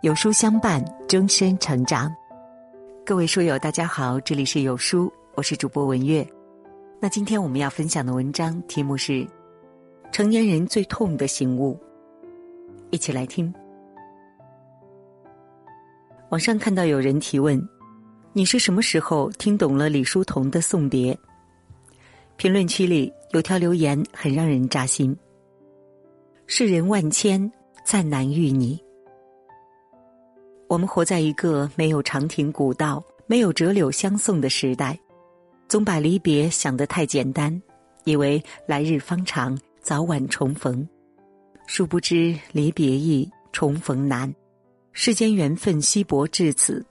有书相伴，终身成长。各位书友，大家好，这里是有书，我是主播文月。那今天我们要分享的文章题目是《成年人最痛的醒悟》，一起来听。网上看到有人提问：“你是什么时候听懂了李叔同的送别？”评论区里有条留言很让人扎心：“世人万千，再难遇你。”我们活在一个没有长亭古道、没有折柳相送的时代，总把离别想得太简单，以为来日方长，早晚重逢。殊不知离别易，重逢难。世间缘分稀薄至此，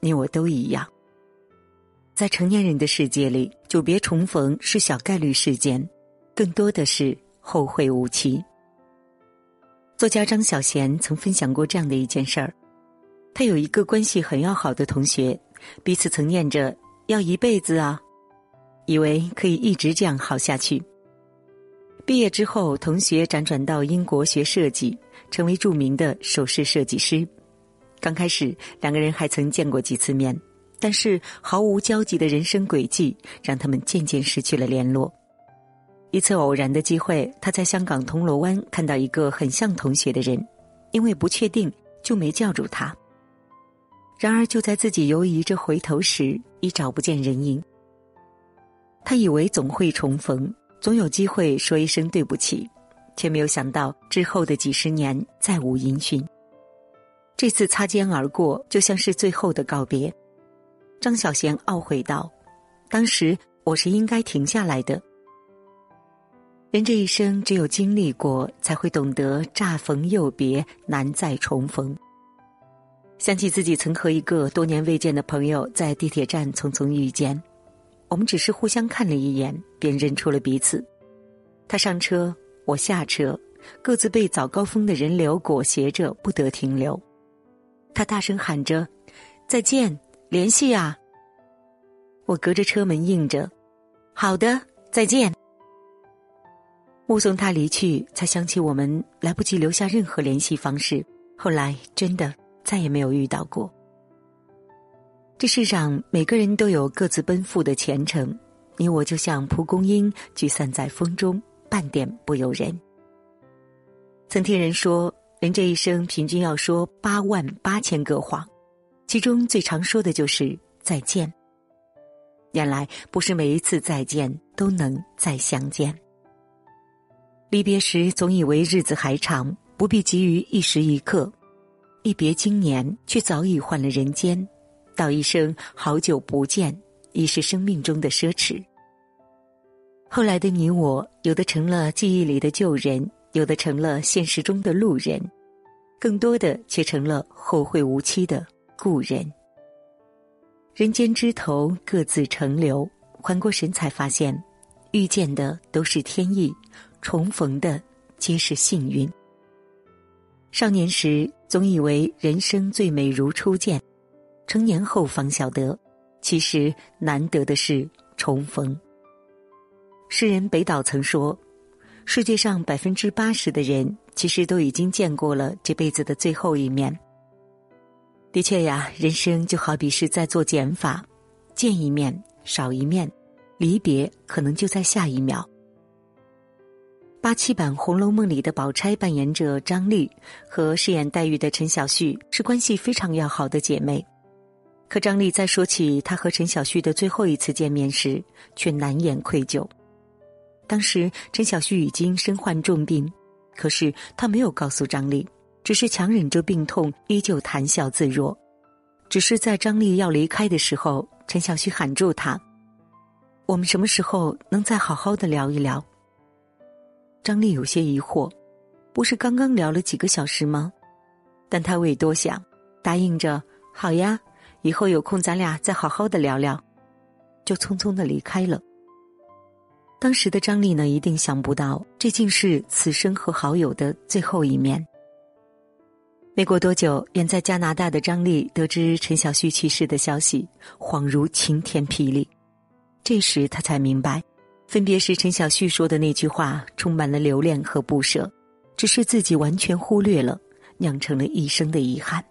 你我都一样。在成年人的世界里，久别重逢是小概率事件，更多的是后会无期。作家张小娴曾分享过这样的一件事儿。他有一个关系很要好的同学，彼此曾念着要一辈子啊，以为可以一直这样好下去。毕业之后，同学辗转到英国学设计，成为著名的首饰设计师。刚开始，两个人还曾见过几次面，但是毫无交集的人生轨迹让他们渐渐失去了联络。一次偶然的机会，他在香港铜锣湾看到一个很像同学的人，因为不确定，就没叫住他。然而，就在自己犹疑着回头时，已找不见人影。他以为总会重逢，总有机会说一声对不起，却没有想到之后的几十年再无音讯。这次擦肩而过，就像是最后的告别。张小娴懊悔道：“当时我是应该停下来的。人这一生，只有经历过，才会懂得乍逢又别，难再重逢。”想起自己曾和一个多年未见的朋友在地铁站匆匆遇见，我们只是互相看了一眼，便认出了彼此。他上车，我下车，各自被早高峰的人流裹挟着，不得停留。他大声喊着：“再见，联系啊！”我隔着车门应着：“好的，再见。”目送他离去，才想起我们来不及留下任何联系方式。后来，真的。再也没有遇到过。这世上每个人都有各自奔赴的前程，你我就像蒲公英，聚散在风中，半点不由人。曾听人说，人这一生平均要说八万八千个谎，其中最常说的就是再见。原来不是每一次再见都能再相见。离别时总以为日子还长，不必急于一时一刻。一别经年，却早已换了人间。道一声好久不见，已是生命中的奢侈。后来的你我，有的成了记忆里的旧人，有的成了现实中的路人，更多的却成了后会无期的故人。人间枝头各自成流，缓过神才发现，遇见的都是天意，重逢的皆是幸运。少年时总以为人生最美如初见，成年后方晓得，其实难得的是重逢。诗人北岛曾说：“世界上百分之八十的人，其实都已经见过了这辈子的最后一面。”的确呀，人生就好比是在做减法，见一面少一面，离别可能就在下一秒。八七版《红楼梦》里的宝钗扮演者张丽，和饰演黛玉的陈小旭是关系非常要好的姐妹。可张丽在说起她和陈小旭的最后一次见面时，却难掩愧疚。当时陈小旭已经身患重病，可是他没有告诉张丽，只是强忍着病痛，依旧谈笑自若。只是在张丽要离开的时候，陈小旭喊住他：“我们什么时候能再好好的聊一聊？”张丽有些疑惑，不是刚刚聊了几个小时吗？但他未多想，答应着：“好呀，以后有空咱俩再好好的聊聊。”就匆匆的离开了。当时的张丽呢，一定想不到，这竟是此生和好友的最后一面。没过多久，远在加拿大的张丽得知陈小旭去世的消息，恍如晴天霹雳。这时他才明白。分别是，陈小旭说的那句话充满了留恋和不舍，只是自己完全忽略了，酿成了一生的遗憾。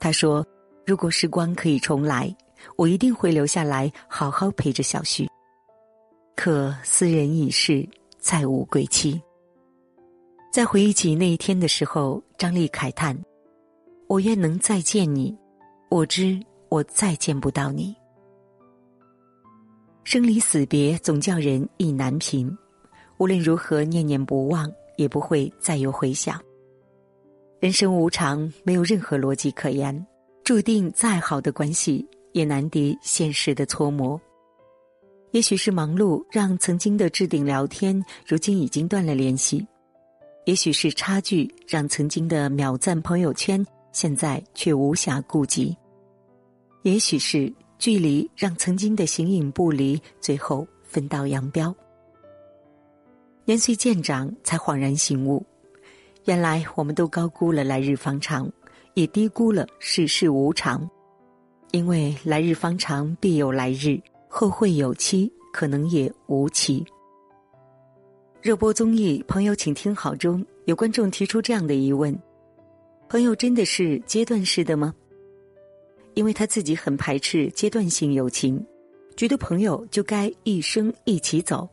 他说：“如果时光可以重来，我一定会留下来好好陪着小旭。可斯人已逝，再无归期。”在回忆起那一天的时候，张力慨叹：“我愿能再见你，我知我再见不到你。”生离死别总叫人意难平，无论如何念念不忘，也不会再有回响。人生无常，没有任何逻辑可言，注定再好的关系也难敌现实的搓磨。也许是忙碌让曾经的置顶聊天，如今已经断了联系；也许是差距让曾经的秒赞朋友圈，现在却无暇顾及；也许是。距离让曾经的形影不离，最后分道扬镳。年岁渐长，才恍然醒悟，原来我们都高估了来日方长，也低估了世事无常。因为来日方长，必有来日；后会有期，可能也无期。热播综艺《朋友，请听好》中有观众提出这样的疑问：朋友真的是阶段式的吗？因为他自己很排斥阶段性友情，觉得朋友就该一生一起走。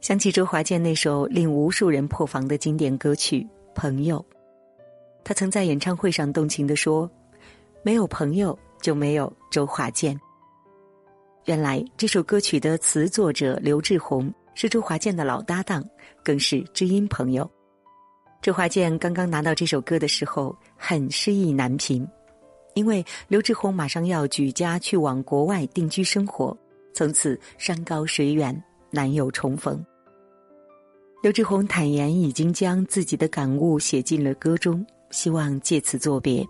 想起周华健那首令无数人破防的经典歌曲《朋友》，他曾在演唱会上动情的说：“没有朋友就没有周华健。”原来这首歌曲的词作者刘志宏是周华健的老搭档，更是知音朋友。周华健刚刚拿到这首歌的时候，很失意难平。因为刘志宏马上要举家去往国外定居生活，从此山高水远，难有重逢。刘志宏坦言，已经将自己的感悟写进了歌中，希望借此作别。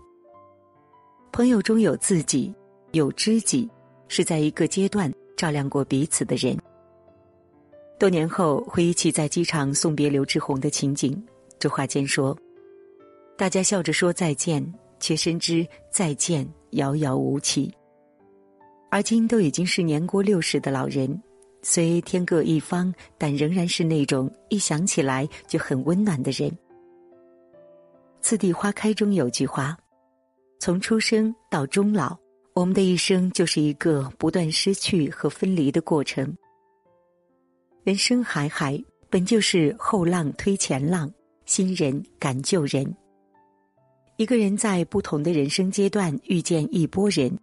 朋友中有自己，有知己，是在一个阶段照亮过彼此的人。多年后回忆起在机场送别刘志宏的情景，周华健说：“大家笑着说再见。”却深知再见遥遥无期。而今都已经是年过六十的老人，虽天各一方，但仍然是那种一想起来就很温暖的人。《次第花开》中有句话：“从出生到终老，我们的一生就是一个不断失去和分离的过程。人生海海，本就是后浪推前浪，新人赶旧人。”一个人在不同的人生阶段遇见一波人，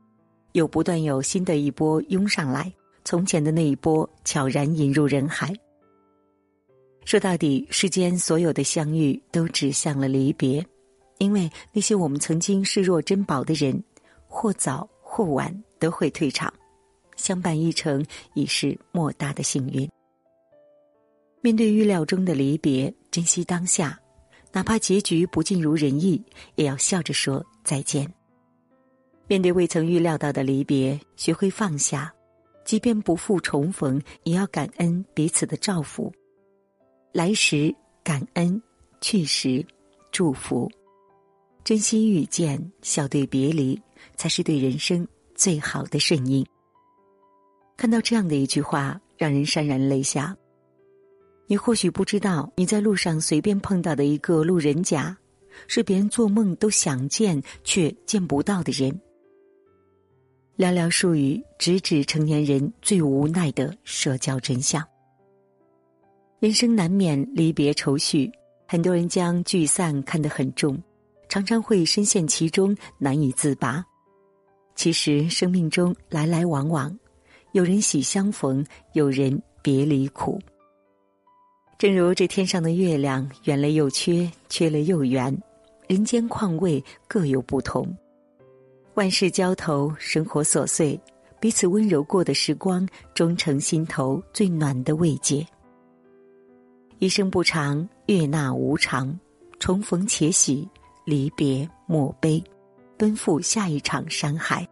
又不断有新的一波涌上来，从前的那一波悄然引入人海。说到底，世间所有的相遇都指向了离别，因为那些我们曾经视若珍宝的人，或早或晚都会退场，相伴一程已是莫大的幸运。面对预料中的离别，珍惜当下。哪怕结局不尽如人意，也要笑着说再见。面对未曾预料到的离别，学会放下，即便不复重逢，也要感恩彼此的照拂。来时感恩，去时祝福，珍惜遇见，笑对别离，才是对人生最好的顺应。看到这样的一句话，让人潸然泪下。你或许不知道，你在路上随便碰到的一个路人甲，是别人做梦都想见却见不到的人。寥寥数语，直指成年人最无奈的社交真相。人生难免离别愁绪，很多人将聚散看得很重，常常会深陷其中难以自拔。其实生命中来来往往，有人喜相逢，有人别离苦。正如这天上的月亮，圆了又缺，缺了又圆，人间况味各有不同。万事交头，生活琐碎，彼此温柔过的时光，终成心头最暖的慰藉。一生不长，悦纳无常，重逢且喜，离别莫悲，奔赴下一场山海。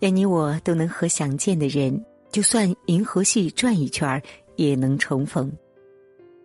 愿你我都能和想见的人，就算银河系转一圈儿，也能重逢。